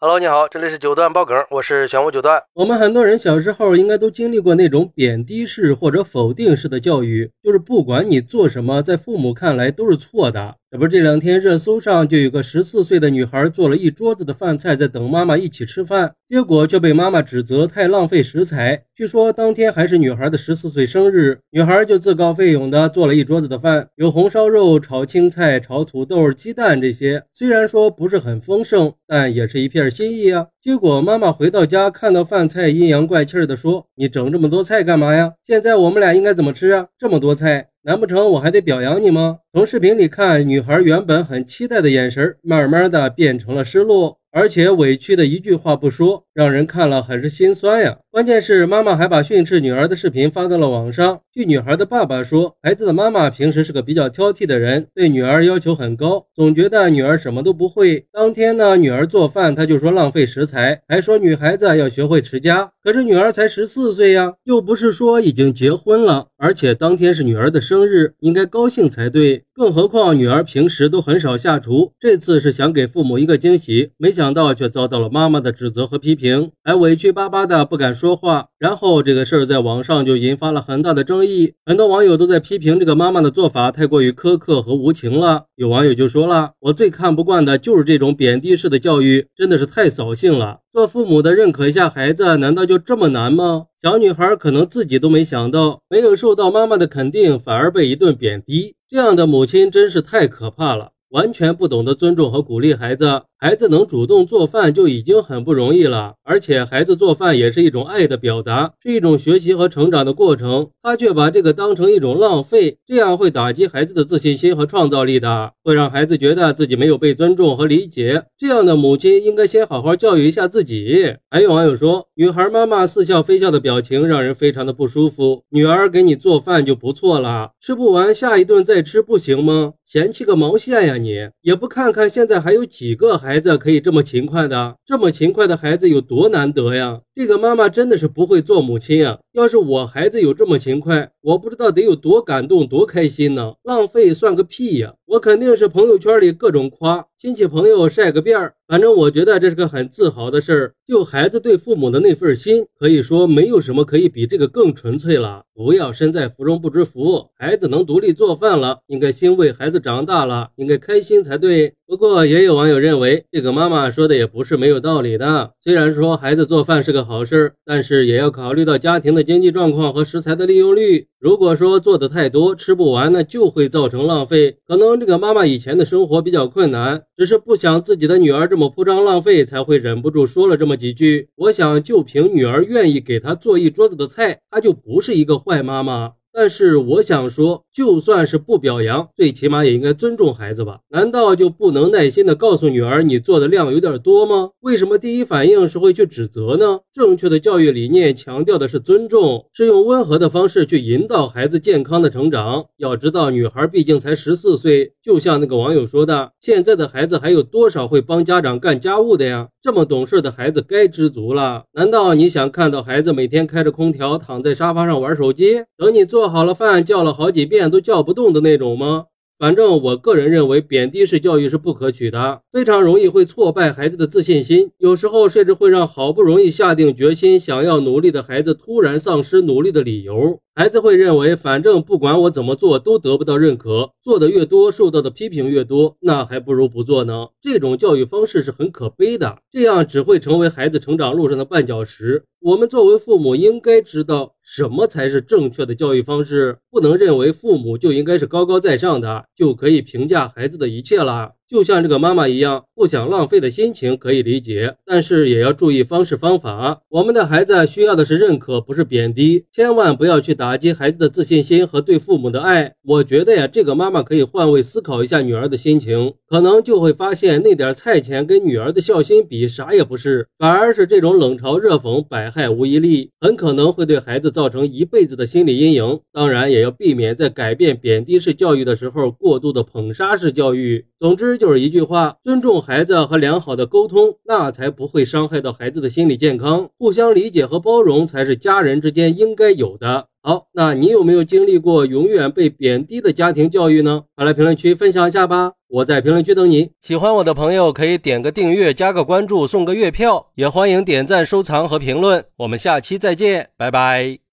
Hello，你好，这里是九段爆梗，我是玄武九段。我们很多人小时候应该都经历过那种贬低式或者否定式的教育，就是不管你做什么，在父母看来都是错的。这不，这两天热搜上就有个十四岁的女孩做了一桌子的饭菜，在等妈妈一起吃饭，结果却被妈妈指责太浪费食材。据说当天还是女孩的十四岁生日，女孩就自告奋勇的做了一桌子的饭，有红烧肉、炒青菜、炒土豆、鸡蛋这些。虽然说不是很丰盛，但也是一片心意啊。结果妈妈回到家，看到饭菜，阴阳怪气的说：“你整这么多菜干嘛呀？现在我们俩应该怎么吃啊？这么多菜。”难不成我还得表扬你吗？从视频里看，女孩原本很期待的眼神，慢慢的变成了失落。而且委屈的一句话不说，让人看了很是心酸呀。关键是妈妈还把训斥女儿的视频发到了网上。据女孩的爸爸说，孩子的妈妈平时是个比较挑剔的人，对女儿要求很高，总觉得女儿什么都不会。当天呢，女儿做饭，他就说浪费食材，还说女孩子要学会持家。可是女儿才十四岁呀，又不是说已经结婚了，而且当天是女儿的生日，应该高兴才对。更何况女儿平时都很少下厨，这次是想给父母一个惊喜，没想到却遭到了妈妈的指责和批评，还委屈巴巴的不敢说说话。然后这个事儿在网上就引发了很大的争议，很多网友都在批评这个妈妈的做法太过于苛刻和无情了。有网友就说了：“我最看不惯的就是这种贬低式的教育，真的是太扫兴了。做父母的认可一下孩子，难道就这么难吗？”小女孩可能自己都没想到，没有受到妈妈的肯定，反而被一顿贬低。这样的母亲真是太可怕了，完全不懂得尊重和鼓励孩子。孩子能主动做饭就已经很不容易了，而且孩子做饭也是一种爱的表达，是一种学习和成长的过程。他却把这个当成一种浪费，这样会打击孩子的自信心和创造力的，会让孩子觉得自己没有被尊重和理解。这样的母亲应该先好好教育一下自己。还有网友说，女孩妈妈似笑非笑的表情让人非常的不舒服。女儿给你做饭就不错了，吃不完下一顿再吃不行吗？嫌弃个毛线呀！你也不看看现在还有几个孩孩子可以这么勤快的，这么勤快的孩子有多难得呀！这个妈妈真的是不会做母亲呀！要是我孩子有这么勤快，我不知道得有多感动、多开心呢！浪费算个屁呀！我肯定是朋友圈里各种夸，亲戚朋友晒个遍儿。反正我觉得这是个很自豪的事儿。就孩子对父母的那份心，可以说没有什么可以比这个更纯粹了。不要身在福中不知福，孩子能独立做饭了，应该欣慰孩子长大了，应该开心才对。不过也有网友认为，这个妈妈说的也不是没有道理的。虽然说孩子做饭是个好事，但是也要考虑到家庭的经济状况和食材的利用率。如果说做的太多，吃不完，那就会造成浪费。可能这个妈妈以前的生活比较困难，只是不想自己的女儿这么铺张浪费，才会忍不住说了这么几句。我想，就凭女儿愿意给她做一桌子的菜，她就不是一个坏妈妈。但是我想说，就算是不表扬，最起码也应该尊重孩子吧？难道就不能耐心的告诉女儿，你做的量有点多吗？为什么第一反应是会去指责呢？正确的教育理念强调的是尊重，是用温和的方式去引导孩子健康的成长。要知道，女孩毕竟才十四岁，就像那个网友说的，现在的孩子还有多少会帮家长干家务的呀？这么懂事的孩子该知足了。难道你想看到孩子每天开着空调躺在沙发上玩手机，等你做好了饭叫了好几遍都叫不动的那种吗？反正我个人认为，贬低式教育是不可取的，非常容易会挫败孩子的自信心，有时候甚至会让好不容易下定决心想要努力的孩子突然丧失努力的理由。孩子会认为，反正不管我怎么做都得不到认可，做的越多，受到的批评越多，那还不如不做呢。这种教育方式是很可悲的，这样只会成为孩子成长路上的绊脚石。我们作为父母，应该知道什么才是正确的教育方式，不能认为父母就应该是高高在上的，就可以评价孩子的一切了。就像这个妈妈一样，不想浪费的心情可以理解，但是也要注意方式方法。我们的孩子需要的是认可，不是贬低，千万不要去打击孩子的自信心和对父母的爱。我觉得呀，这个妈妈可以换位思考一下女儿的心情，可能就会发现那点菜钱跟女儿的孝心比啥也不是，反而是这种冷嘲热讽，百害无一利，很可能会对孩子造成一辈子的心理阴影。当然，也要避免在改变贬低式教育的时候过度的捧杀式教育。总之。就是一句话：尊重孩子和良好的沟通，那才不会伤害到孩子的心理健康。互相理解和包容才是家人之间应该有的。好，那你有没有经历过永远被贬低的家庭教育呢？快来评论区分享一下吧！我在评论区等你。喜欢我的朋友可以点个订阅、加个关注、送个月票，也欢迎点赞、收藏和评论。我们下期再见，拜拜。